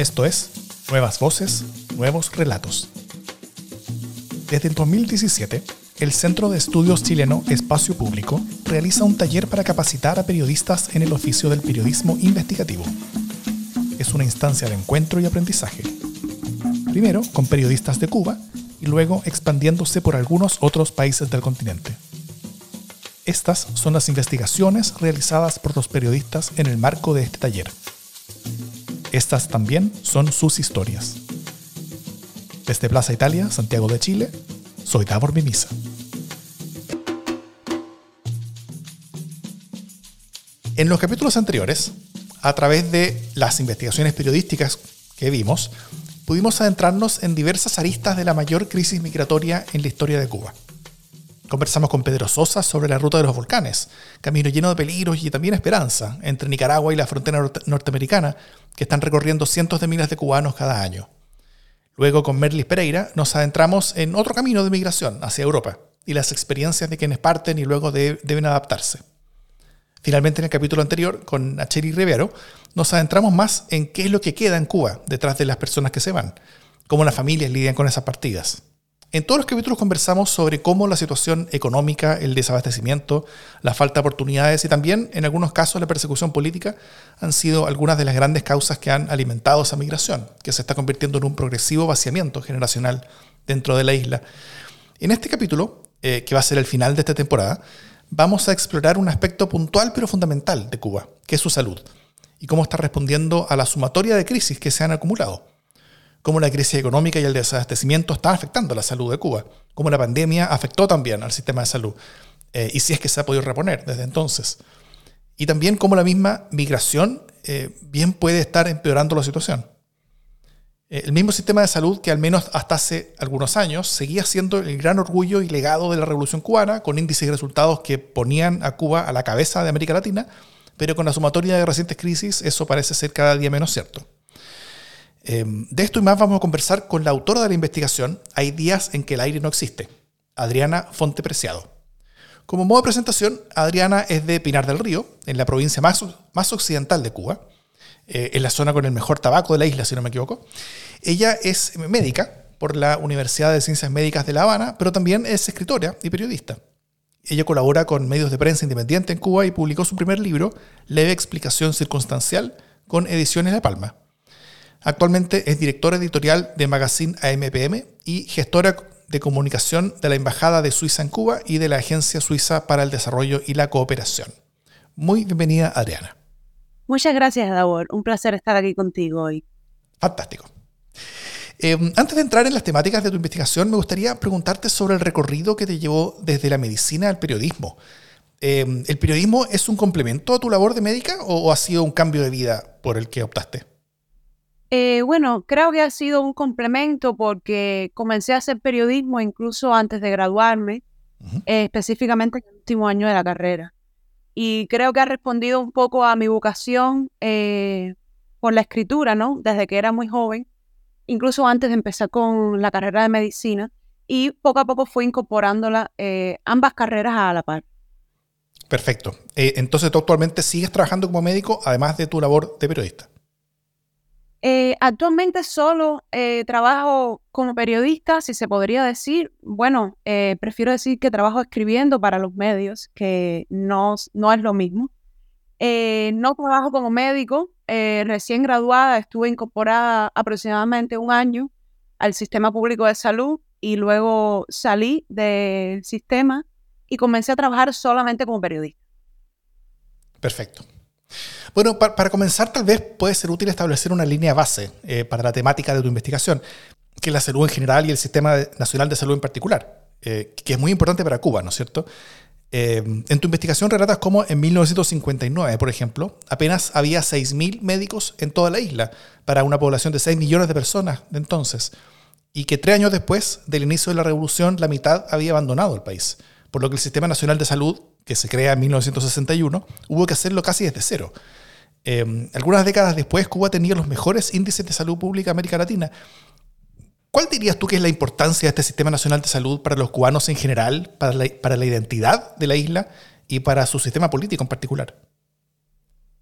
Esto es Nuevas Voces, Nuevos Relatos. Desde el 2017, el Centro de Estudios Chileno Espacio Público realiza un taller para capacitar a periodistas en el oficio del periodismo investigativo. Es una instancia de encuentro y aprendizaje. Primero con periodistas de Cuba y luego expandiéndose por algunos otros países del continente. Estas son las investigaciones realizadas por los periodistas en el marco de este taller. Estas también son sus historias. Desde Plaza Italia, Santiago de Chile, soy Davor Mimisa. En los capítulos anteriores, a través de las investigaciones periodísticas que vimos, pudimos adentrarnos en diversas aristas de la mayor crisis migratoria en la historia de Cuba. Conversamos con Pedro Sosa sobre la ruta de los volcanes, camino lleno de peligros y también esperanza entre Nicaragua y la frontera norteamericana, que están recorriendo cientos de miles de cubanos cada año. Luego, con Merlis Pereira, nos adentramos en otro camino de migración hacia Europa y las experiencias de quienes parten y luego deben adaptarse. Finalmente, en el capítulo anterior, con Acheri Rivero, nos adentramos más en qué es lo que queda en Cuba detrás de las personas que se van, cómo las familias lidian con esas partidas. En todos los capítulos conversamos sobre cómo la situación económica, el desabastecimiento, la falta de oportunidades y también, en algunos casos, la persecución política han sido algunas de las grandes causas que han alimentado esa migración, que se está convirtiendo en un progresivo vaciamiento generacional dentro de la isla. En este capítulo, eh, que va a ser el final de esta temporada, vamos a explorar un aspecto puntual pero fundamental de Cuba, que es su salud, y cómo está respondiendo a la sumatoria de crisis que se han acumulado cómo la crisis económica y el desabastecimiento están afectando la salud de Cuba, cómo la pandemia afectó también al sistema de salud, eh, y si es que se ha podido reponer desde entonces. Y también cómo la misma migración eh, bien puede estar empeorando la situación. Eh, el mismo sistema de salud que al menos hasta hace algunos años seguía siendo el gran orgullo y legado de la revolución cubana, con índices y resultados que ponían a Cuba a la cabeza de América Latina, pero con la sumatoria de recientes crisis eso parece ser cada día menos cierto. Em, de esto y más vamos a conversar con la autora de la investigación Hay días en que el aire no existe, Adriana Fonte Preciado. Como modo de presentación, Adriana es de Pinar del Río, en la provincia más, más occidental de Cuba, eh, en la zona con el mejor tabaco de la isla, si no me equivoco. Ella es médica por la Universidad de Ciencias Médicas de La Habana, pero también es escritora y periodista. Ella colabora con medios de prensa independiente en Cuba y publicó su primer libro, Leve Explicación Circunstancial, con Ediciones La Palma. Actualmente es directora editorial de Magazine AMPM y gestora de comunicación de la Embajada de Suiza en Cuba y de la Agencia Suiza para el Desarrollo y la Cooperación. Muy bienvenida, Adriana. Muchas gracias, Davor. Un placer estar aquí contigo hoy. Fantástico. Eh, antes de entrar en las temáticas de tu investigación, me gustaría preguntarte sobre el recorrido que te llevó desde la medicina al periodismo. Eh, ¿El periodismo es un complemento a tu labor de médica o ha sido un cambio de vida por el que optaste? Eh, bueno, creo que ha sido un complemento porque comencé a hacer periodismo incluso antes de graduarme, eh, específicamente en el último año de la carrera. Y creo que ha respondido un poco a mi vocación eh, por la escritura, ¿no? Desde que era muy joven, incluso antes de empezar con la carrera de medicina. Y poco a poco fui incorporándola ambas carreras a la par. Perfecto. entonces tú actualmente sigues trabajando como médico, además de tu labor de periodista. Eh, actualmente solo eh, trabajo como periodista, si se podría decir. Bueno, eh, prefiero decir que trabajo escribiendo para los medios, que no, no es lo mismo. no trabajo como médico. recién graduada, estuve incorporada aproximadamente un año al sistema público de salud y luego salí del sistema y comencé a trabajar solamente como periodista. Perfecto. Bueno, para, comenzar tal vez puede ser útil establecer una línea base eh, para la temática de tu investigación, que es la salud en general y el Sistema Nacional de Salud en particular, eh, que es muy importante para Cuba, ¿no es cierto? Eh, en tu investigación relatas cómo en 1959, por ejemplo, apenas había 6.000 médicos en toda la isla para una población de 6 millones de personas de entonces, y que tres años después del inicio de la revolución la mitad había abandonado el país, por lo que el Sistema Nacional de Salud que se crea en 1961, hubo que hacerlo casi desde cero. Em, algunas décadas después, Cuba tenía los mejores índices de salud pública de América Latina. ¿Cuál dirías tú que es la importancia de este Sistema Nacional de Salud para los cubanos en general, para la, para la identidad de la isla y para su sistema político en particular?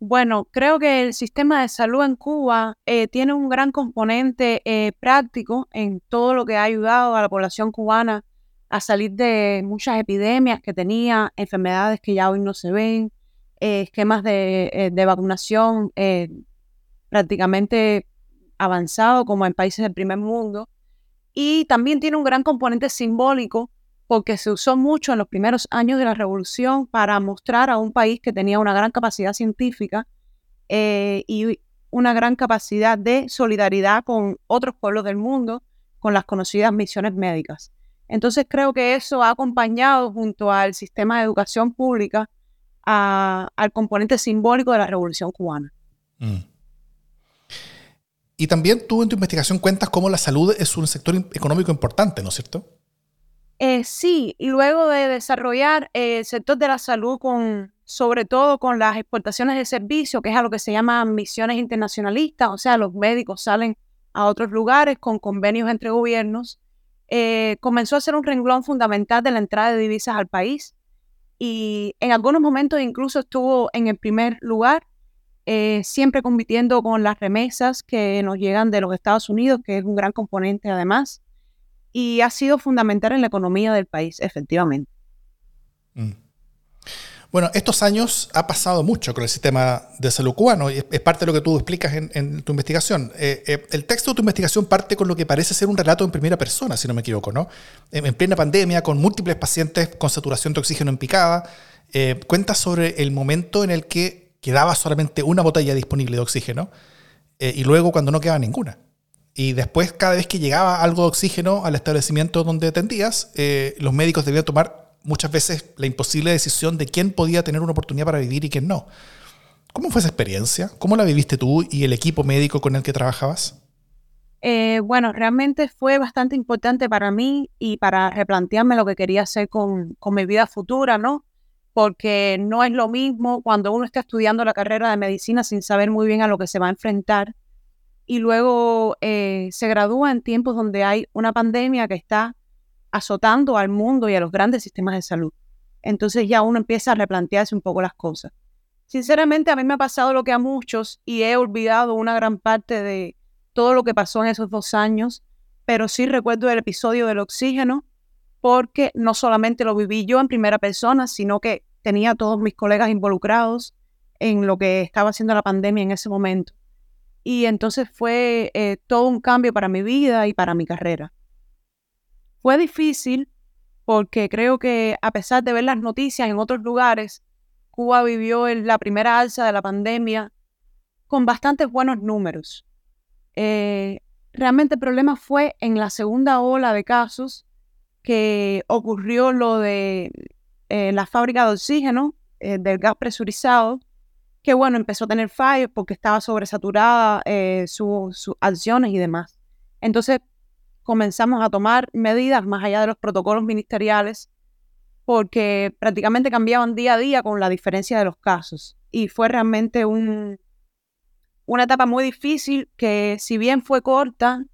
Bueno, creo que el sistema de salud en Cuba eh, tiene un gran componente eh, práctico en todo lo que ha ayudado a la población cubana a salir de muchas epidemias que tenía, enfermedades que ya hoy no se ven, eh, esquemas de, de vacunación prácticamente avanzado como en países del primer mundo. Y también tiene un gran componente simbólico porque se usó mucho en los primeros años de la revolución para mostrar a un país que tenía una gran capacidad científica eh, y una gran capacidad de solidaridad con otros pueblos del mundo, con las conocidas misiones médicas. Entonces creo que eso ha acompañado junto al sistema de educación pública al componente simbólico de la revolución cubana. Mm. Y también tú en tu investigación cuentas cómo la salud es un sector económico importante, ¿no es cierto? Eh, sí, y luego de desarrollar el sector de la salud con, sobre todo con las exportaciones de servicios, que es a lo que se llama misiones internacionalistas, o sea, los médicos salen a otros lugares con convenios entre gobiernos, eh, comenzó a ser un renglón fundamental de la entrada de divisas al país y en algunos momentos incluso estuvo en el primer lugar, eh, siempre compitiendo con las remesas que nos llegan de los Estados Unidos, que es un gran componente además y ha sido fundamental en la economía del país, efectivamente. Mm. Bueno, estos años ha pasado mucho con el sistema de salud cubano y es, parte de lo que tú explicas en, tu investigación. Eh, eh, el texto de tu investigación parte con lo que parece ser un relato en primera persona, si no me equivoco, ¿no? En, plena pandemia, con múltiples pacientes con saturación de oxígeno en picada, eh, cuenta sobre el momento en el que quedaba solamente una botella disponible de oxígeno y luego cuando no quedaba ninguna. Y después, cada vez que llegaba algo de oxígeno al establecimiento donde atendías, los médicos debían tomar muchas veces la imposible decisión de quién podía tener una oportunidad para vivir y quién no. ¿Cómo fue esa experiencia? ¿Cómo la viviste tú y el equipo médico con el que trabajabas? Eh, bueno, realmente fue bastante importante para mí y para replantearme lo que quería hacer con, con mi vida futura, ¿no? Porque no es lo mismo cuando uno está estudiando la carrera de medicina sin saber muy bien a lo que se va a enfrentar y luego eh, se gradúa en tiempos donde hay una pandemia que está azotando al mundo y a los grandes sistemas de salud. Entonces ya uno empieza a replantearse un poco las cosas. Sinceramente a mí me ha pasado lo que a muchos y he olvidado una gran parte de todo lo que pasó en esos dos años, pero sí recuerdo el episodio del oxígeno porque no solamente lo viví yo en primera persona, sino que tenía todos mis colegas involucrados en lo que estaba haciendo la pandemia en ese momento. Y entonces fue eh, todo un cambio para mi vida y para mi carrera. Fue difícil porque creo que a pesar de ver las noticias en otros lugares, Cuba vivió la primera alza de la pandemia con bastantes buenos números. Eh, realmente el problema fue en la segunda ola de casos que ocurrió lo de eh, la fábrica de oxígeno, del gas presurizado, que bueno, empezó a tener fallos porque estaba sobresaturada eh, sus acciones y demás. Entonces comenzamos a tomar medidas más allá de los protocolos ministeriales porque prácticamente cambiaban día a día con la diferencia de los casos. Y fue realmente un, una etapa muy difícil que si bien fue corta,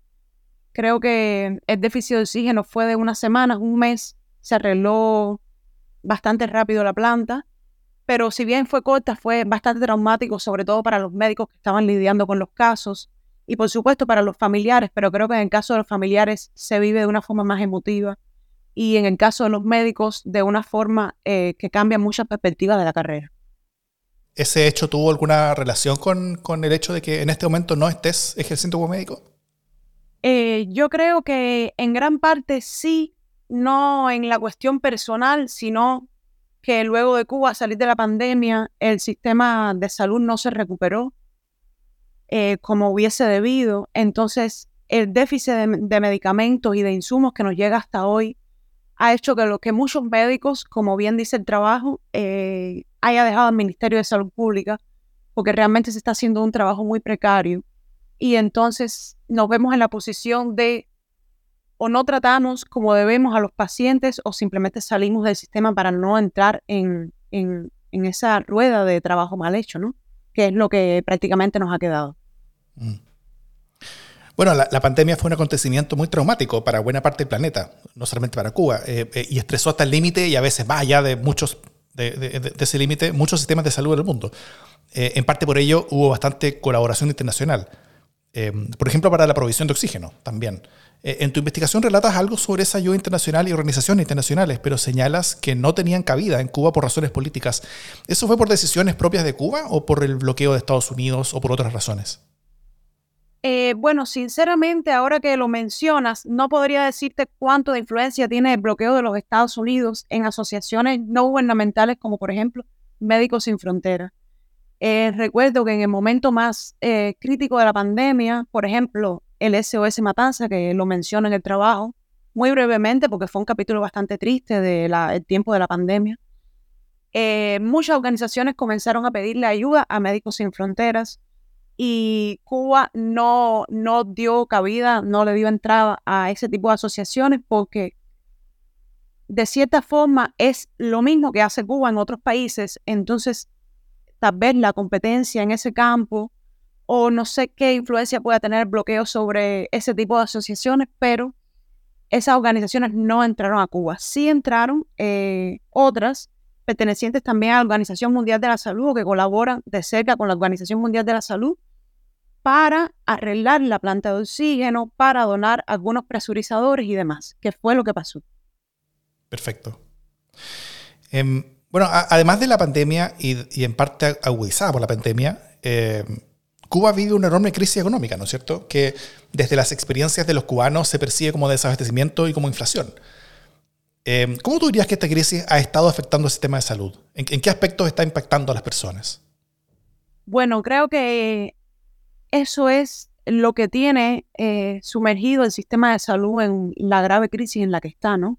creo que el déficit de oxígeno fue de unas semanas, un mes, se arregló bastante rápido la planta pero si bien fue corta, fue bastante traumático, sobre todo para los médicos que estaban lidiando con los casos y por supuesto para los familiares, pero creo que en el caso de los familiares se vive de una forma más emotiva y en el caso de los médicos de una forma eh, que cambia muchas perspectivas de la carrera. ¿Ese hecho tuvo alguna relación con, el hecho de que en este momento no estés ejerciendo como médico? Eh, yo creo que en gran parte sí, no en la cuestión personal, sino que luego de Cuba salir de la pandemia, el sistema de salud no se recuperó eh, como hubiese debido. Entonces, el déficit de, medicamentos y de insumos que nos llega hasta hoy ha hecho que, lo, que muchos médicos, como bien dice el trabajo, eh, haya dejado al Ministerio de Salud Pública, porque realmente se está haciendo un trabajo muy precario. Y entonces nos vemos en la posición de o no tratamos como debemos a los pacientes o simplemente salimos del sistema para no entrar en, esa rueda de trabajo mal hecho, ¿no? Que es lo que prácticamente nos ha quedado. Mm. Bueno, la, pandemia fue un acontecimiento muy traumático para buena parte del planeta, no solamente para Cuba, eh, eh, y estresó hasta el límite y a veces más allá de muchos de, ese límite muchos sistemas de salud en el mundo. Eh, en parte por ello hubo bastante colaboración internacional. Por ejemplo, para la provisión de oxígeno también. En tu investigación relatas algo sobre esa ayuda internacional y organizaciones internacionales, pero señalas que no tenían cabida en Cuba por razones políticas. ¿Eso fue por decisiones propias de Cuba o por el bloqueo de Estados Unidos o por otras razones? Eh, bueno, sinceramente, ahora que lo mencionas, no podría decirte cuánto de influencia tiene el bloqueo de los Estados Unidos en asociaciones no gubernamentales como, por ejemplo, Médicos Sin Fronteras. Eh, recuerdo que en el momento más crítico de la pandemia, por ejemplo, el SOS Matanza, que lo menciona en el trabajo, muy brevemente, porque fue un capítulo bastante triste del tiempo de la pandemia. Eh, muchas organizaciones comenzaron a pedirle ayuda a Médicos Sin Fronteras y Cuba no, no dio cabida, no le dio entrada a ese tipo de asociaciones porque de cierta forma es lo mismo que hace Cuba en otros países, entonces tal vez la competencia en ese campo o no sé qué influencia pueda tener el bloqueo sobre ese tipo de asociaciones, pero esas organizaciones no entraron a Cuba. Sí entraron eh, otras pertenecientes también a la Organización Mundial de la Salud o que colaboran de cerca con la Organización Mundial de la Salud para arreglar la planta de oxígeno, para donar algunos presurizadores y demás, que fue lo que pasó. Perfecto. Em, bueno, además de la pandemia y, en parte agudizada por la pandemia, eh, Cuba vive una enorme crisis económica, ¿no es cierto? Que desde las experiencias de los cubanos se percibe como desabastecimiento y como inflación. Em, ¿Cómo tú dirías que esta crisis ha estado afectando el sistema de salud? ¿En, qué aspectos está impactando a las personas? Bueno, creo que eso es lo que tiene eh, sumergido el sistema de salud en la grave crisis en la que está, ¿no?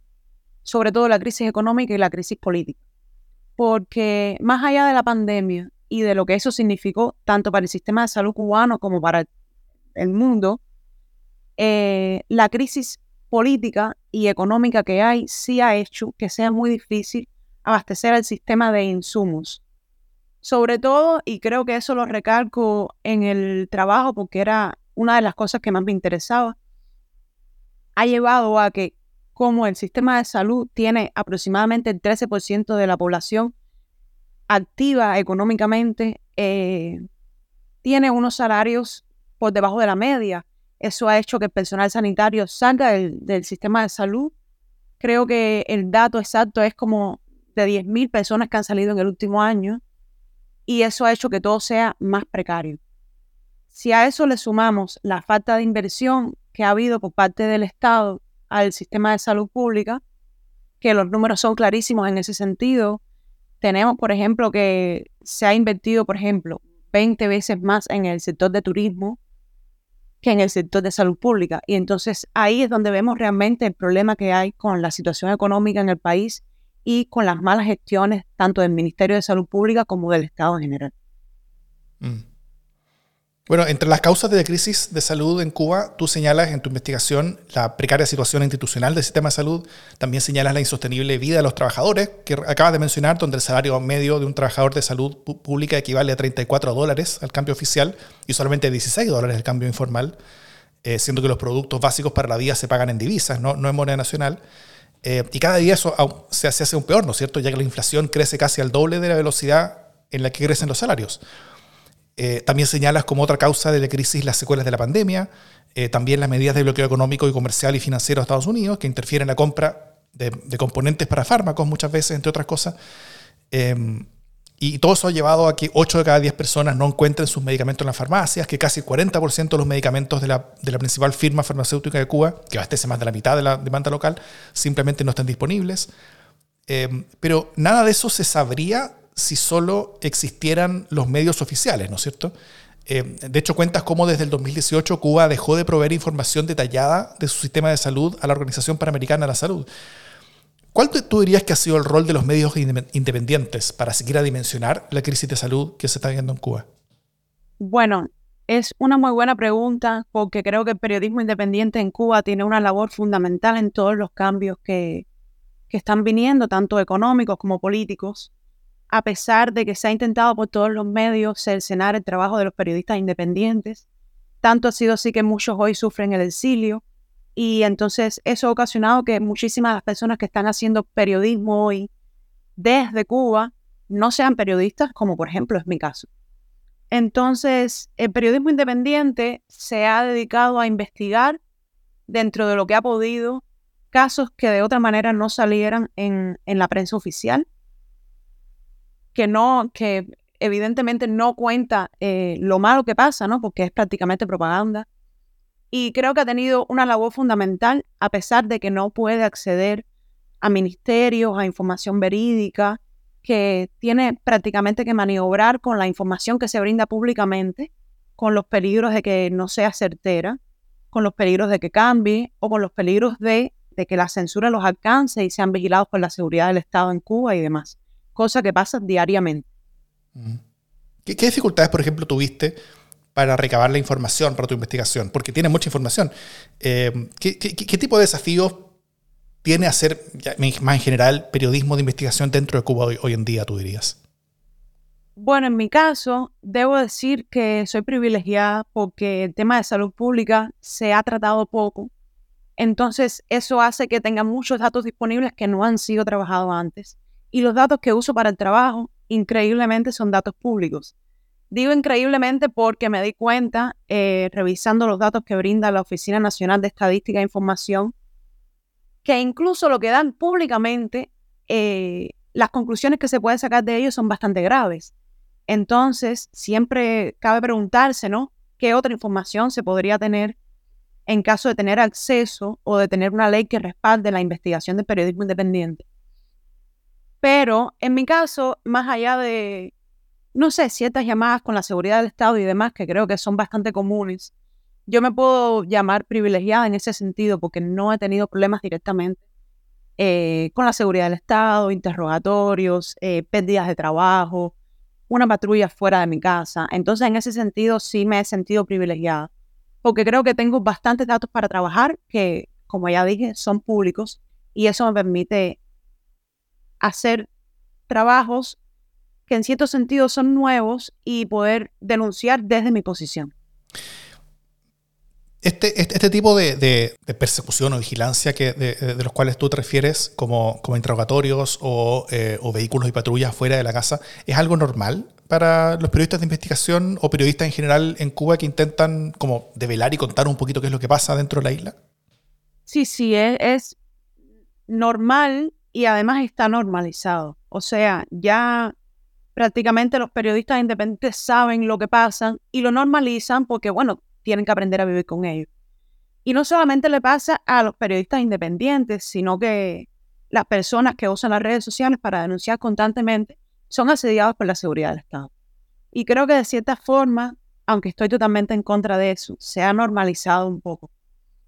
Sobre todo la crisis económica y la crisis política. Porque más allá de la pandemia, y de lo que eso significó tanto para el sistema de salud cubano como para el mundo, eh, la crisis política y económica que hay sí ha hecho que sea muy difícil abastecer al sistema de insumos. Sobre todo, y creo que eso lo recalco en el trabajo porque era una de las cosas que más me interesaba, ha llevado a que como el sistema de salud tiene aproximadamente el 13% de la población activa económicamente, eh, tiene unos salarios por debajo de la media. Eso ha hecho que el personal sanitario salga del, sistema de salud. Creo que el dato exacto es como de 10.000 personas que han salido en el último año y eso ha hecho que todo sea más precario. Si a eso le sumamos la falta de inversión que ha habido por parte del Estado al sistema de salud pública, que los números son clarísimos en ese sentido, tenemos, por ejemplo, que se ha invertido, por ejemplo, 20 veces más en el sector de turismo que en el sector de salud pública. Y entonces ahí es donde vemos realmente el problema que hay con la situación económica en el país y con las malas gestiones tanto del Ministerio de Salud Pública como del Estado en general. Mm. Bueno, entre las causas de la crisis de salud en Cuba, tú señalas en tu investigación la precaria situación institucional del sistema de salud, también señalas la insostenible vida de los trabajadores, que acabas de mencionar, donde el salario medio de un trabajador de salud pública equivale a 34 dólares al cambio oficial y solamente 16 dólares al cambio informal, eh, siendo que los productos básicos para la vida se pagan en divisas, no, en moneda nacional. Eh, y cada día eso se hace aún peor, ¿no es cierto? Ya que la inflación crece casi al doble de la velocidad en la que crecen los salarios. Eh, también señalas como otra causa de la crisis las secuelas de la pandemia, eh, también las medidas de bloqueo económico y comercial y financiero de Estados Unidos, que interfieren en la compra de, componentes para fármacos muchas veces, entre otras cosas. Em, y todo eso ha llevado a que 8 de cada 10 personas no encuentren sus medicamentos en las farmacias, que casi el 40% de los medicamentos de la, de la, principal firma farmacéutica de Cuba, que abastece más de la mitad de la demanda local, simplemente no están disponibles. Em, pero nada de eso se sabría si solo existieran los medios oficiales, ¿no es cierto? Eh, de hecho, cuentas cómo desde el 2018 Cuba dejó de proveer información detallada de su sistema de salud a la Organización Panamericana de la Salud. ¿Cuál tú dirías que ha sido el rol de los medios independientes para seguir a dimensionar la crisis de salud que se está viendo en Cuba? Bueno, es una muy buena pregunta porque creo que el periodismo independiente en Cuba tiene una labor fundamental en todos los cambios que, que están viniendo, tanto económicos como políticos a pesar de que se ha intentado por todos los medios cercenar el trabajo de los periodistas independientes. Tanto ha sido así que muchos hoy sufren el exilio y entonces eso ha ocasionado que muchísimas de las personas que están haciendo periodismo hoy desde Cuba no sean periodistas, como por ejemplo es mi caso. Entonces, el periodismo independiente se ha dedicado a investigar dentro de lo que ha podido casos que de otra manera no salieran en, la prensa oficial, que no, que evidentemente no cuenta eh, lo malo que pasa, ¿no? Porque es prácticamente propaganda. Y creo que ha tenido una labor fundamental, a pesar de que no puede acceder a ministerios, a información verídica, que tiene prácticamente que maniobrar con la información que se brinda públicamente, con los peligros de que no sea certera, con los peligros de que cambie o con los peligros de, que la censura los alcance y sean vigilados por la seguridad del Estado en Cuba y demás, cosa que pasa diariamente. ¿Qué, dificultades, por ejemplo, tuviste para recabar la información para tu investigación? Porque tienes mucha información. Eh, ¿qué, qué tipo de desafíos tiene a ser, más en general, periodismo de investigación dentro de Cuba hoy, en día, tú dirías? Bueno, en mi caso, debo decir que soy privilegiada porque el tema de salud pública se ha tratado poco. Entonces, eso hace que tenga muchos datos disponibles que no han sido trabajados antes. Y los datos que uso para el trabajo, increíblemente, son datos públicos. Digo increíblemente porque me di cuenta, eh, revisando los datos que brinda la Oficina Nacional de Estadística e Información, que incluso lo que dan públicamente, eh, las conclusiones que se pueden sacar de ellos son bastante graves. Entonces, siempre cabe preguntarse, ¿no? ¿Qué otra información se podría tener en caso de tener acceso o de tener una ley que respalde la investigación del periodismo independiente? Pero en mi caso, más allá de, no sé, ciertas llamadas con la seguridad del Estado y demás, que creo que son bastante comunes, yo me puedo llamar privilegiada en ese sentido porque no he tenido problemas directamente eh, con la seguridad del Estado, interrogatorios, eh, pérdidas de trabajo, una patrulla fuera de mi casa. Entonces, en ese sentido, sí me he sentido privilegiada porque creo que tengo bastantes datos para trabajar que, como ya dije, son públicos y eso me permite hacer trabajos que en cierto sentido son nuevos y poder denunciar desde mi posición. Este, este, este, tipo de, persecución o vigilancia que, de, los cuales tú te refieres como, como interrogatorios eh, o, vehículos y patrullas fuera de la casa, ¿es algo normal para los periodistas de investigación o periodistas en general en Cuba que intentan como develar y contar un poquito qué es lo que pasa dentro de la isla? Sí, sí, es, es normal y además está normalizado. O sea, ya prácticamente los periodistas independientes saben lo que pasa y lo normalizan porque, bueno, tienen que aprender a vivir con ellos. Y no solamente le pasa a los periodistas independientes, sino que las personas que usan las redes sociales para denunciar constantemente son asediados por la seguridad del Estado. Y creo que de cierta forma, aunque estoy totalmente en contra de eso, se ha normalizado un poco.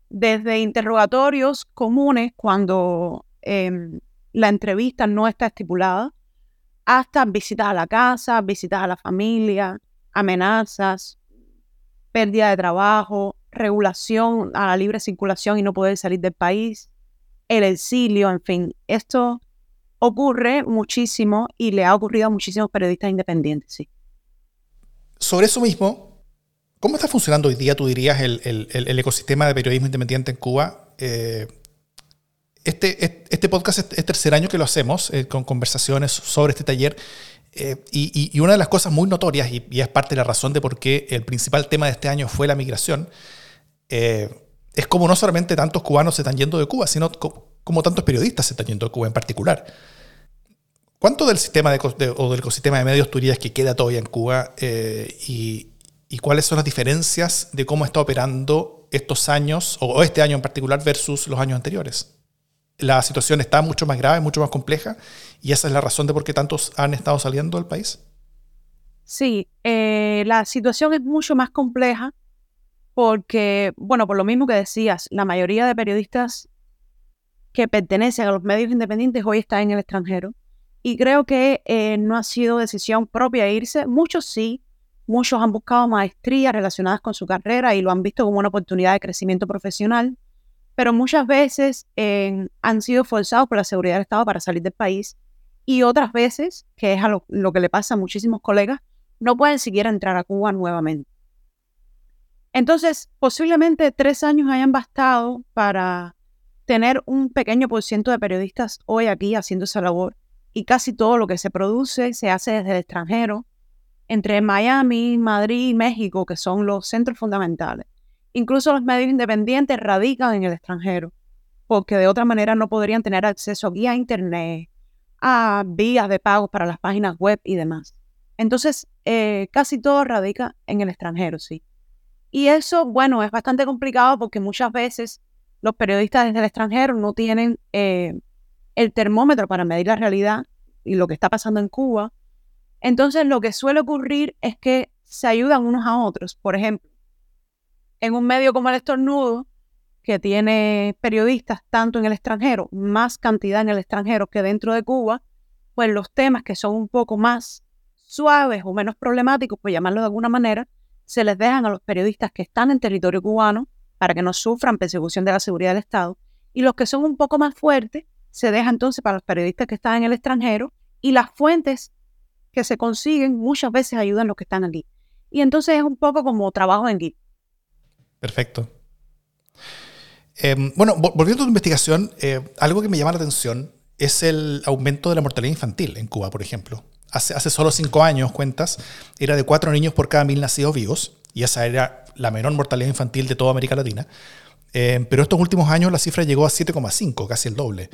Desde interrogatorios comunes cuando em, la entrevista no está estipulada, hasta visitas a la casa, visitas a la familia, amenazas, pérdida de trabajo, regulación a la libre circulación y no poder salir del país, el exilio, en fin, esto ocurre muchísimo y le ha ocurrido a muchísimos periodistas independientes, sí. Sobre eso mismo, ¿cómo está funcionando hoy día, tú dirías, el, ecosistema de periodismo independiente en Cuba? Eh, este, este, podcast es, tercer año que lo hacemos, eh, con conversaciones sobre este taller. Eh, y, una de las cosas muy notorias, y, es parte de la razón de por qué el principal tema de este año fue la migración, eh, es como no solamente tantos cubanos se están yendo de Cuba, sino como, tantos periodistas se están yendo de Cuba en particular. ¿Cuánto del sistema de, o del ecosistema de medios tú que queda todavía en Cuba eh, y, cuáles son las diferencias de cómo está operando estos años, o este año en particular, versus los años anteriores? La situación está mucho más grave, mucho más compleja, y esa es la razón de por qué tantos han estado saliendo del país. Sí, eh, la situación es mucho más compleja porque, bueno, por lo mismo que decías, la mayoría de periodistas que pertenecen a los medios independientes hoy están en el extranjero. Y creo que eh, no ha sido decisión propia irse. Muchos sí, muchos han buscado maestrías relacionadas con su carrera y lo han visto como una oportunidad de crecimiento profesional pero muchas veces han sido forzados por la seguridad del Estado para salir del país y otras veces, que es lo, lo, que le pasa a muchísimos colegas, no pueden siquiera entrar a Cuba nuevamente. Entonces, posiblemente tres años hayan bastado para tener un pequeño por ciento de periodistas hoy aquí haciendo esa labor y casi todo lo que se produce se hace desde el extranjero, entre Miami, Madrid y México, que son los centros fundamentales. Incluso los medios independientes radican en el extranjero, porque de otra manera no podrían tener acceso a Internet, a vías de pago para las páginas web y demás. Entonces, eh, casi todo radica en el extranjero, sí. Y eso, bueno, es bastante complicado porque muchas veces los periodistas desde el extranjero no tienen eh, el termómetro para medir la realidad y lo que está pasando en Cuba. Entonces, lo que suele ocurrir es que se ayudan unos a otros. Por ejemplo, en un medio como el Estornudo, que tiene periodistas tanto en el extranjero, más cantidad en el extranjero que dentro de Cuba, pues los temas que son un poco más suaves o menos problemáticos, por llamarlo de alguna manera, se les dejan a los periodistas que están en territorio cubano para que no sufran persecución de la seguridad del Estado. Y los que son un poco más fuertes se dejan entonces para los periodistas que están en el extranjero y las fuentes que se consiguen muchas veces ayudan a los que están allí. Y entonces es un poco como trabajo en equipo. Perfecto. Em, bueno, volviendo a tu investigación, eh, algo que me llama la atención es el aumento de la mortalidad infantil en Cuba, por ejemplo. Hace, solo cinco años, cuentas, era de cuatro niños por cada mil nacidos vivos, y esa era la menor mortalidad infantil de toda América Latina. Em, pero estos últimos años la cifra llegó a 7,5, casi el doble.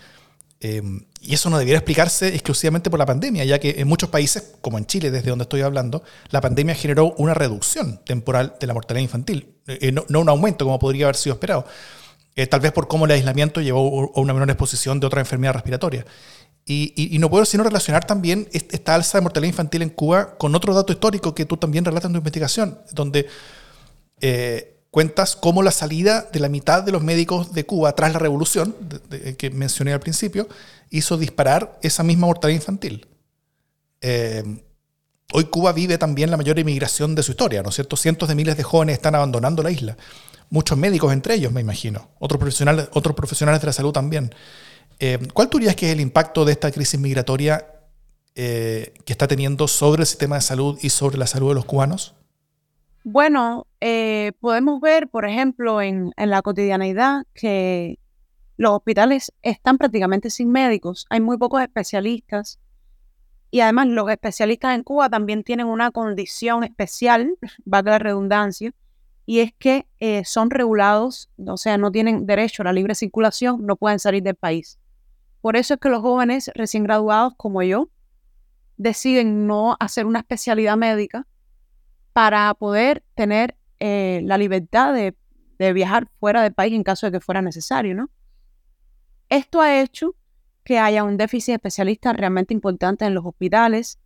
Em, y eso no debiera explicarse exclusivamente por la pandemia, ya que en muchos países, como en Chile, desde donde estoy hablando, la pandemia generó una reducción temporal de la mortalidad infantil, eh, no, un aumento como podría haber sido esperado, eh, tal vez por cómo el aislamiento llevó a una menor exposición de otra enfermedad respiratoria. Y, no puedo sino relacionar también esta alza de mortalidad infantil en Cuba con otro dato histórico que tú también relatas en tu investigación, donde eh, cuentas cómo la salida de la mitad de los médicos de Cuba tras la revolución, que mencioné al principio, hizo disparar esa misma mortalidad infantil. Eh, hoy Cuba vive también la mayor inmigración de su historia, ¿no es cierto? Cientos de miles de jóvenes están abandonando la isla. Muchos médicos entre ellos, me imagino. Otros profesionales, otros profesionales de la salud también. Eh, ¿Cuál tú dirías que es el impacto de esta crisis migratoria eh, que está teniendo sobre el sistema de salud y sobre la salud de los cubanos? Bueno, eh, podemos ver, por ejemplo, en, la cotidianidad que los hospitales están prácticamente sin médicos, hay muy pocos especialistas y además los especialistas en Cuba también tienen una condición especial, valga la redundancia, y es que eh, son regulados, o sea, no tienen derecho a la libre circulación, no pueden salir del país. Por eso es que los jóvenes recién graduados como yo deciden no hacer una especialidad médica para poder tener eh, la libertad de, viajar fuera del país en caso de que fuera necesario, ¿no? Esto ha hecho que haya un déficit de especialistas realmente importante en los hospitales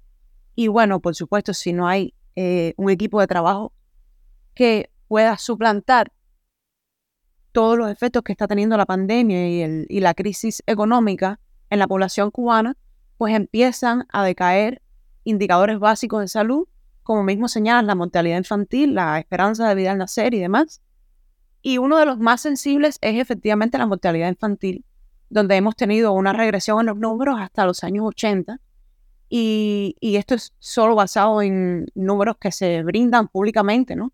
y bueno, por supuesto, si no hay eh, un equipo de trabajo que pueda suplantar todos los efectos que está teniendo la pandemia y, y la crisis económica en la población cubana, pues empiezan a decaer indicadores básicos de salud como mismo señalas, la mortalidad infantil, la esperanza de vida al nacer y demás. Y uno de los más sensibles es efectivamente la mortalidad infantil, donde hemos tenido una regresión en los números hasta los años 80. Y, esto es solo basado en números que se brindan públicamente, ¿no?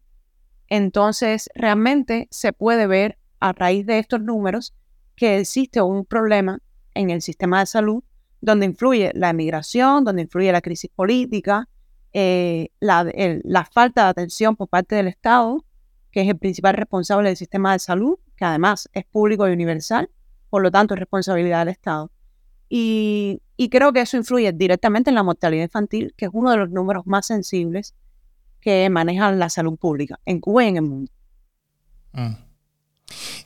Entonces, realmente se puede ver a raíz de estos números que existe un problema en el sistema de salud donde influye la emigración, donde influye la crisis política, eh, la, falta de atención por parte del Estado, que es el principal responsable del sistema de salud, que además es público y universal, por lo tanto es responsabilidad del Estado. Y, creo que eso influye directamente en la mortalidad infantil, que es uno de los números más sensibles que manejan la salud pública en Cuba y en el mundo. Mm.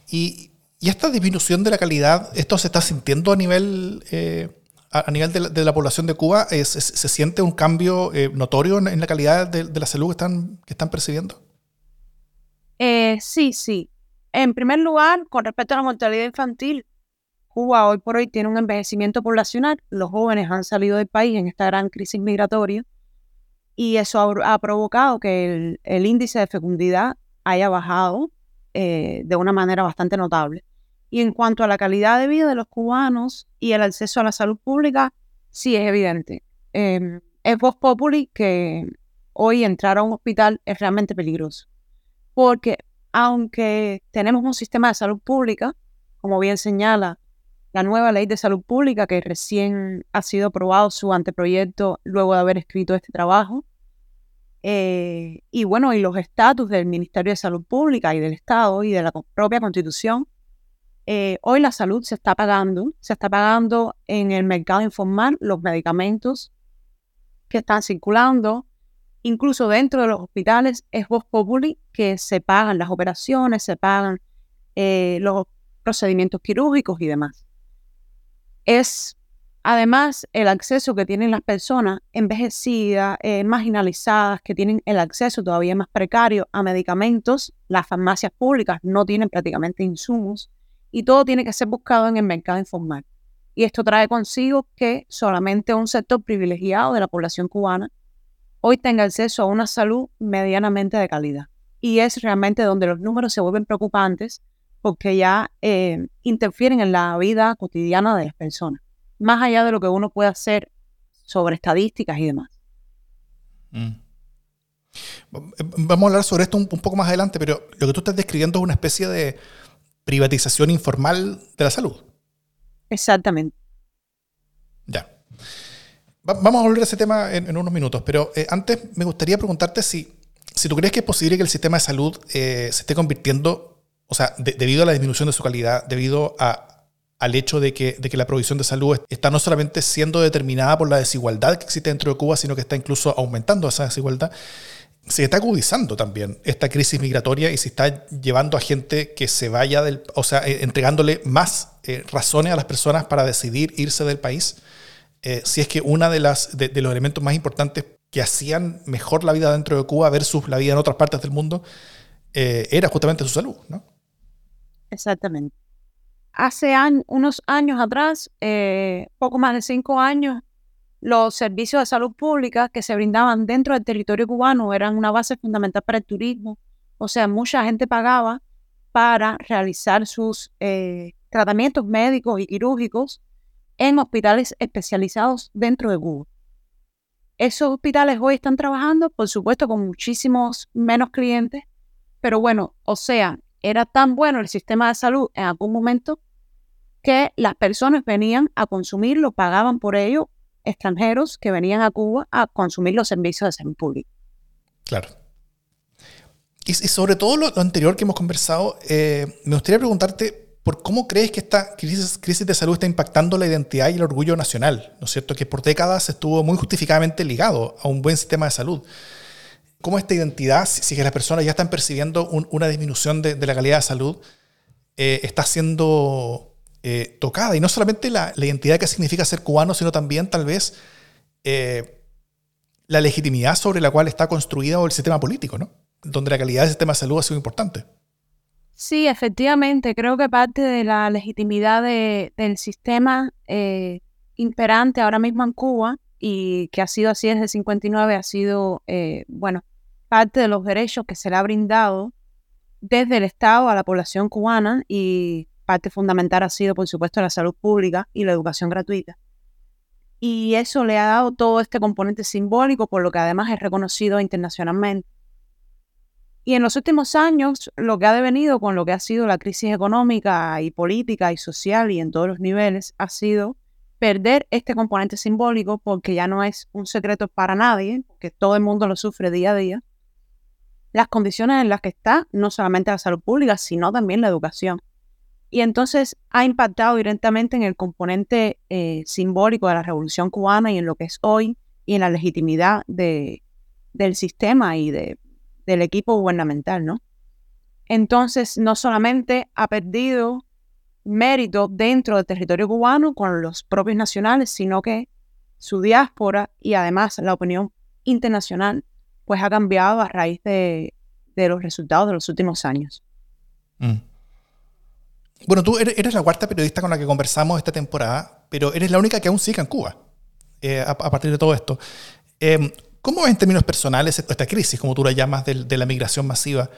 Y, y, esta disminución de la calidad, ¿esto se está sintiendo a nivel eh, a, nivel de la, población de Cuba, se siente un cambio eh, notorio en, la calidad de, la salud que están, que están percibiendo? Eh, sí, sí. En primer lugar, con respecto a la mortalidad infantil, Cuba hoy por hoy tiene un envejecimiento poblacional. Los jóvenes han salido del país en esta gran crisis migratoria y eso ha, provocado que el, índice de fecundidad haya bajado eh, de una manera bastante notable. Y en cuanto a la calidad de vida de los cubanos y el acceso a la salud pública, sí es evidente. Eh, es voz populi que hoy entrar a un hospital es realmente peligroso. Porque aunque tenemos un sistema de salud pública, como bien señala, la nueva ley de salud pública que recién ha sido aprobado su anteproyecto luego de haber escrito este trabajo. Eh, y bueno, y los estatus del Ministerio de Salud Pública y del Estado y de la propia Constitución. Eh, hoy la salud se está pagando, se está pagando en el mercado informal los medicamentos que están circulando, incluso dentro de los hospitales es voz populi que se pagan las operaciones, se pagan eh, los procedimientos quirúrgicos y demás. Es Además, el acceso que tienen las personas envejecidas, eh, marginalizadas, que tienen el acceso todavía más precario a medicamentos, las farmacias públicas no tienen prácticamente insumos y todo tiene que ser buscado en el mercado informal. Y esto trae consigo que solamente un sector privilegiado de la población cubana hoy tenga acceso a una salud medianamente de calidad. Y es realmente donde los números se vuelven preocupantes porque ya eh, interfieren en la vida cotidiana de las personas más allá de lo que uno puede hacer sobre estadísticas y demás. Mm. Vamos a hablar sobre esto un, poco más adelante, pero lo que tú estás describiendo es una especie de privatización informal de la salud. Exactamente. Ya. vamos a volver a ese tema en, unos minutos, pero eh, antes me gustaría preguntarte si, si tú crees que es posible que el sistema de salud eh, se esté convirtiendo, o sea, debido a la disminución de su calidad, debido a, al hecho de que, de que, la provisión de salud está no solamente siendo determinada por la desigualdad que existe dentro de Cuba, sino que está incluso aumentando esa desigualdad, se está agudizando también esta crisis migratoria y se está llevando a gente que se vaya del, o sea, eh, entregándole más eh, razones a las personas para decidir irse del país. Eh, si es que una de las de, los elementos más importantes que hacían mejor la vida dentro de Cuba versus la vida en otras partes del mundo era justamente su salud, ¿no? Exactamente hace unos años atrás, poco más de cinco años, los servicios de salud pública que se brindaban dentro del territorio cubano eran una base fundamental para el turismo. O sea, mucha gente pagaba para realizar sus eh, tratamientos médicos y quirúrgicos en hospitales especializados dentro de Cuba. Esos hospitales hoy están trabajando, por supuesto, con muchísimos menos clientes, pero bueno, o sea, era tan bueno el sistema de salud en algún momento que las personas venían a consumirlo, pagaban por ello extranjeros que venían a Cuba a consumir los servicios de salud pública. Claro. Y, sobre todo lo, anterior que hemos conversado, eh, me gustaría preguntarte por cómo crees que esta crisis, de salud está impactando la identidad y el orgullo nacional, ¿no es cierto? Que por décadas estuvo muy justificadamente ligado a un buen sistema de salud. ¿Cómo esta identidad, si, que las personas ya están percibiendo una disminución de, la calidad de salud, eh, está siendo eh, tocada. Y no solamente la, identidad que significa ser cubano, sino también tal vez eh, la legitimidad sobre la cual está construido el sistema político, ¿no? Donde la calidad del sistema de salud ha sido importante. Sí, efectivamente. Creo que parte de la legitimidad del sistema eh, imperante ahora mismo en Cuba y que ha sido así desde el 59 ha sido, bueno, parte de los derechos que se le ha brindado desde el Estado a la población cubana y parte fundamental ha sido, por supuesto, la salud pública y la educación gratuita. Y eso le ha dado todo este componente simbólico, por lo que además es reconocido internacionalmente. Y en los últimos años, lo que ha devenido con lo que ha sido la crisis económica y política y social y en todos los niveles, ha sido perder este componente simbólico porque ya no es un secreto para nadie, que todo el mundo lo sufre día a día, las condiciones en las que está no solamente la salud pública, sino también la educación. Y entonces ha impactado directamente en el componente eh, simbólico de la revolución cubana y en lo que es hoy y en la legitimidad de, del sistema y de, del equipo gubernamental, ¿no? Entonces, no solamente ha perdido mérito dentro del territorio cubano con los propios nacionales, sino que su diáspora y además la opinión internacional, pues ha cambiado a raíz de, los resultados de los últimos años. Mm. Bueno, tú eres la cuarta periodista con la que conversamos esta temporada, pero eres la única que aún sigue en Cuba eh, a, partir de todo esto. Em, ¿Cómo ves en términos personales esta crisis, como tú la llamas, de, la migración masiva?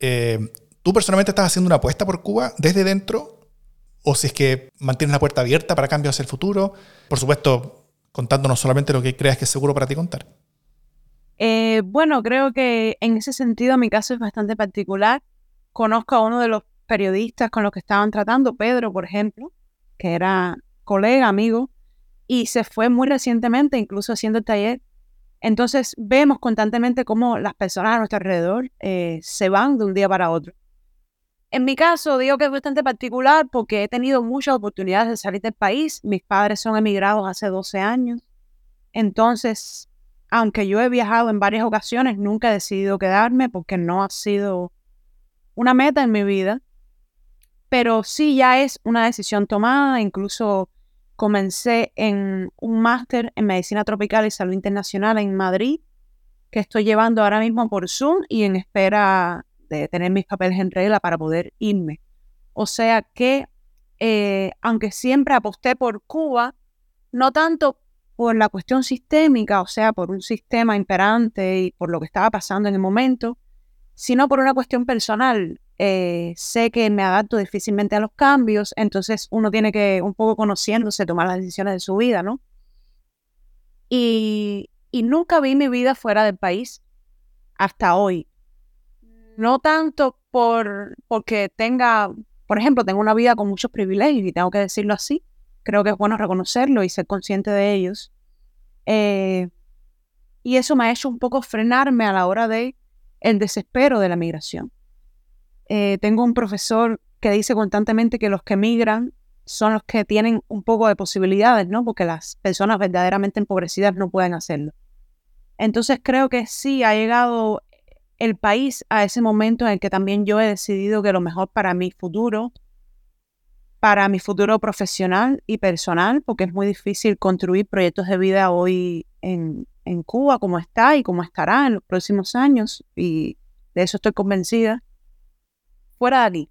Em, ¿Tú personalmente estás haciendo una apuesta por Cuba desde dentro? ¿O si es que mantienes la puerta abierta para cambios hacia el futuro? Por supuesto, contándonos solamente lo que creas que es seguro para ti contar. Eh, bueno, creo que en ese sentido mi caso es bastante particular. Conozco a uno de los periodistas con los que estaban tratando, Pedro, por ejemplo, que era colega, amigo, y se fue muy recientemente, incluso haciendo el taller. Entonces vemos constantemente cómo las personas a nuestro alrededor eh, se van de un día para otro. En mi caso, digo que es bastante particular porque he tenido muchas oportunidades de salir del país. Mis padres son emigrados hace 12 años. Entonces, aunque yo he viajado en varias ocasiones, nunca he decidido quedarme porque no ha sido una meta en mi vida. Pero sí ya es una decisión tomada. Incluso comencé en un máster en medicina tropical y salud internacional en Madrid, que estoy llevando ahora mismo por Zoom y en espera de tener mis papeles en regla para poder irme. O sea que, eh, aunque siempre aposté por Cuba, no tanto por la cuestión sistémica, o sea, por un sistema imperante y por lo que estaba pasando en el momento, sino por una cuestión personal. Eh, sé que me adapto difícilmente a los cambios, entonces uno tiene que, un poco conociéndose, tomar las decisiones de su vida, ¿no? Y, y nunca vi mi vida fuera del país hasta hoy no tanto por porque tenga, por ejemplo, tengo una vida con muchos privilegios y tengo que decirlo así. Creo que es bueno reconocerlo y ser consciente de ellos. Eh, y eso me ha hecho un poco frenarme a la hora de el desespero de la migración. Eh, tengo un profesor que dice constantemente que los que migran son los que tienen un poco de posibilidades, ¿no? Porque las personas verdaderamente empobrecidas no pueden hacerlo. Entonces creo que sí ha llegado el país a ese momento en el que también yo he decidido que lo mejor para mi futuro, para mi futuro profesional y personal, porque es muy difícil construir proyectos de vida hoy en, Cuba como está y como estará en los próximos años, y de eso estoy convencida, fuera de aquí.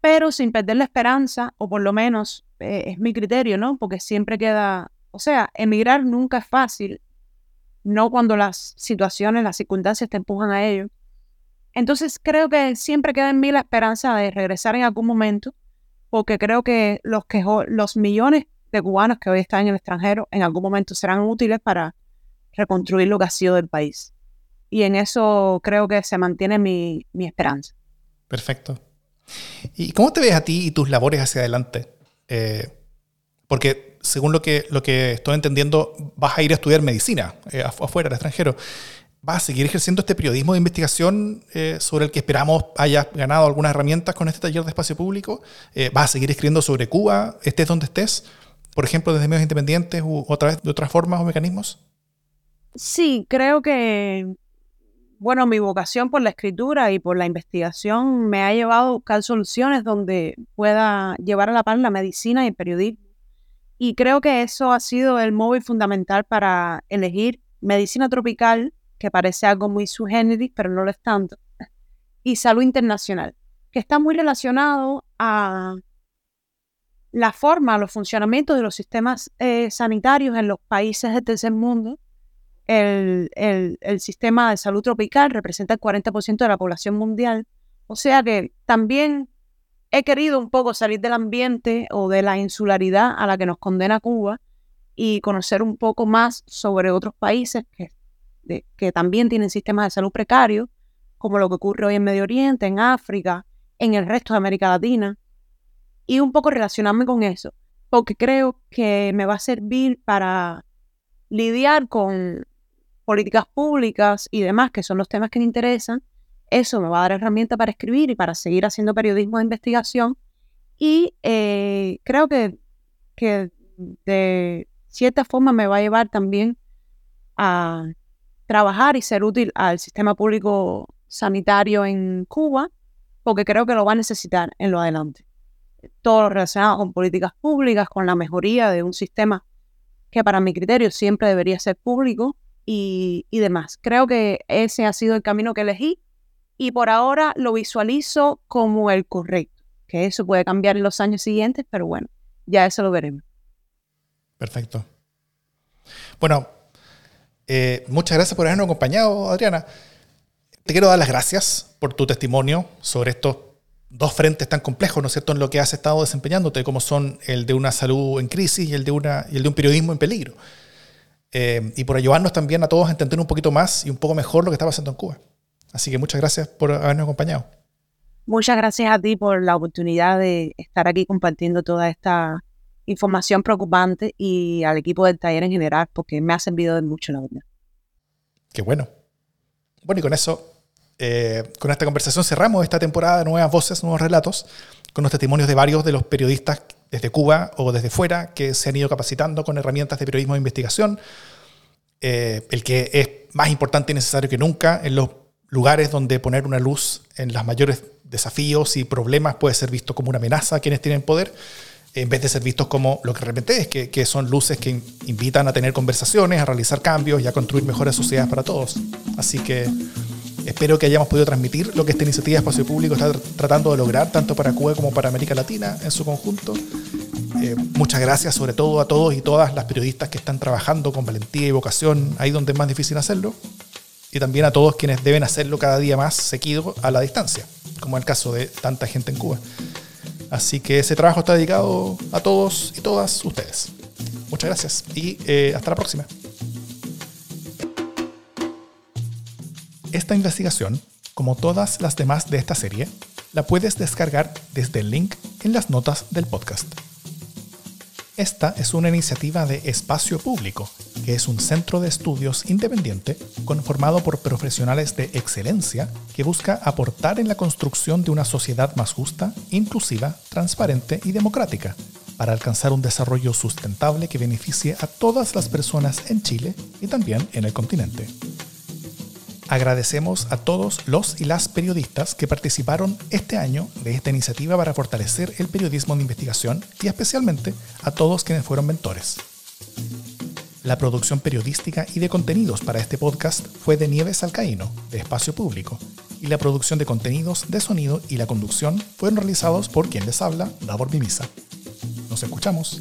Pero sin perder la esperanza, o por lo menos eh, es mi criterio, ¿no? Porque siempre queda, o sea, emigrar nunca es fácil, no cuando las situaciones, las circunstancias te empujan a ello. Entonces creo que siempre queda en mí la esperanza de regresar en algún momento, porque creo que los, que, los millones de cubanos que hoy están en el extranjero en algún momento serán útiles para reconstruir lo que ha sido del país. Y en eso creo que se mantiene mi, esperanza. Perfecto. ¿Y cómo te ves a ti y tus labores hacia adelante? Eh, porque según lo que, lo que estoy entendiendo, vas a ir a estudiar medicina eh, afuera, al extranjero. ¿Vas a seguir ejerciendo este periodismo de investigación eh, sobre el que esperamos hayas ganado algunas herramientas con este taller de espacio público? ¿Vas a seguir escribiendo sobre Cuba, estés donde estés? Por ejemplo, desde medios independientes u vez de otras formas o mecanismos? Sí, creo que, bueno, mi vocación por la escritura y por la investigación me ha llevado a buscar soluciones donde pueda llevar a la par la medicina y el periodismo y creo que eso ha sido el móvil fundamental para elegir medicina tropical, que parece algo muy subgéneris, pero no lo es tanto, y salud internacional, que está muy relacionado a la forma, los funcionamientos de los sistemas eh, sanitarios en los países del tercer mundo. El, el sistema de salud tropical representa el 40% de la población mundial. O sea que también he querido un poco salir del ambiente o de la insularidad a la que nos condena Cuba y conocer un poco más sobre otros países que, que también tienen sistemas de salud precarios, como lo que ocurre hoy en Medio Oriente, en África, en el resto de América Latina, y un poco relacionarme con eso, porque creo que me va a servir para lidiar con políticas públicas y demás, que son los temas que me interesan, eso me va a dar herramienta para escribir y para seguir haciendo periodismo de investigación. Y eh, creo que, que de cierta forma me va a llevar también a trabajar y ser útil al sistema público sanitario en Cuba, porque creo que lo va a necesitar en lo adelante. Todo lo relacionado con políticas públicas, con la mejoría de un sistema que para mi criterio siempre debería ser público y, y demás. Creo que ese ha sido el camino que elegí y por ahora lo visualizo como el correcto, que eso puede cambiar en los años siguientes, pero bueno, ya eso lo veremos. Perfecto. Bueno, eh, muchas gracias por habernos acompañado, Adriana. Te quiero dar las gracias por tu testimonio sobre estos dos frentes tan complejos, ¿no es cierto?, en lo que has estado desempeñándote, como son el de una salud en crisis y el de, una, y el de un periodismo en peligro. Eh, y por ayudarnos también a todos a entender un poquito más y un poco mejor lo que está pasando en Cuba. Así que muchas gracias por habernos acompañado. Muchas gracias a ti por la oportunidad de estar aquí compartiendo toda esta información preocupante y al equipo del taller en general, porque me ha servido de mucho, la verdad. Qué bueno. Bueno, y con eso, eh, con esta conversación cerramos esta temporada de Nuevas Voces, Nuevos Relatos, con los testimonios de varios de los periodistas desde Cuba o desde fuera que se han ido capacitando con herramientas de periodismo de investigación. Eh, el que es más importante y necesario que nunca en los lugares donde poner una luz en los mayores desafíos y problemas puede ser visto como una amenaza a quienes tienen poder, en vez de ser vistos como lo que realmente es, que, que son luces que invitan a tener conversaciones, a realizar cambios y a construir mejores sociedades para todos. Así que espero que hayamos podido transmitir lo que esta iniciativa de Espacio Público está tratando de lograr, tanto para Cuba como para América Latina en su conjunto. Eh, muchas gracias sobre todo a todos y todas las periodistas que están trabajando con valentía y vocación ahí donde es más difícil hacerlo y también a todos quienes deben hacerlo cada día más seguido a la distancia, como en el caso de tanta gente en Cuba. Así que ese trabajo está dedicado a todos y todas ustedes. Muchas gracias y eh, hasta la próxima. Esta investigación, como todas las demás de esta serie, la puedes descargar desde el link en las notas del podcast. Esta es una iniciativa de Espacio Público, que es un centro de estudios independiente conformado por profesionales de excelencia que busca aportar en la construcción de una sociedad más justa, inclusiva, transparente y democrática, para alcanzar un desarrollo sustentable que beneficie a todas las personas en Chile y también en el continente. Agradecemos a todos los y las periodistas que participaron este año de esta iniciativa para fortalecer el periodismo de investigación y especialmente a todos quienes fueron mentores. La producción periodística y de contenidos para este podcast fue de Nieves Alcaíno, de Espacio Público, y la producción de contenidos de sonido y la conducción fueron realizados por quien les habla, Davor Mimisa. Nos escuchamos.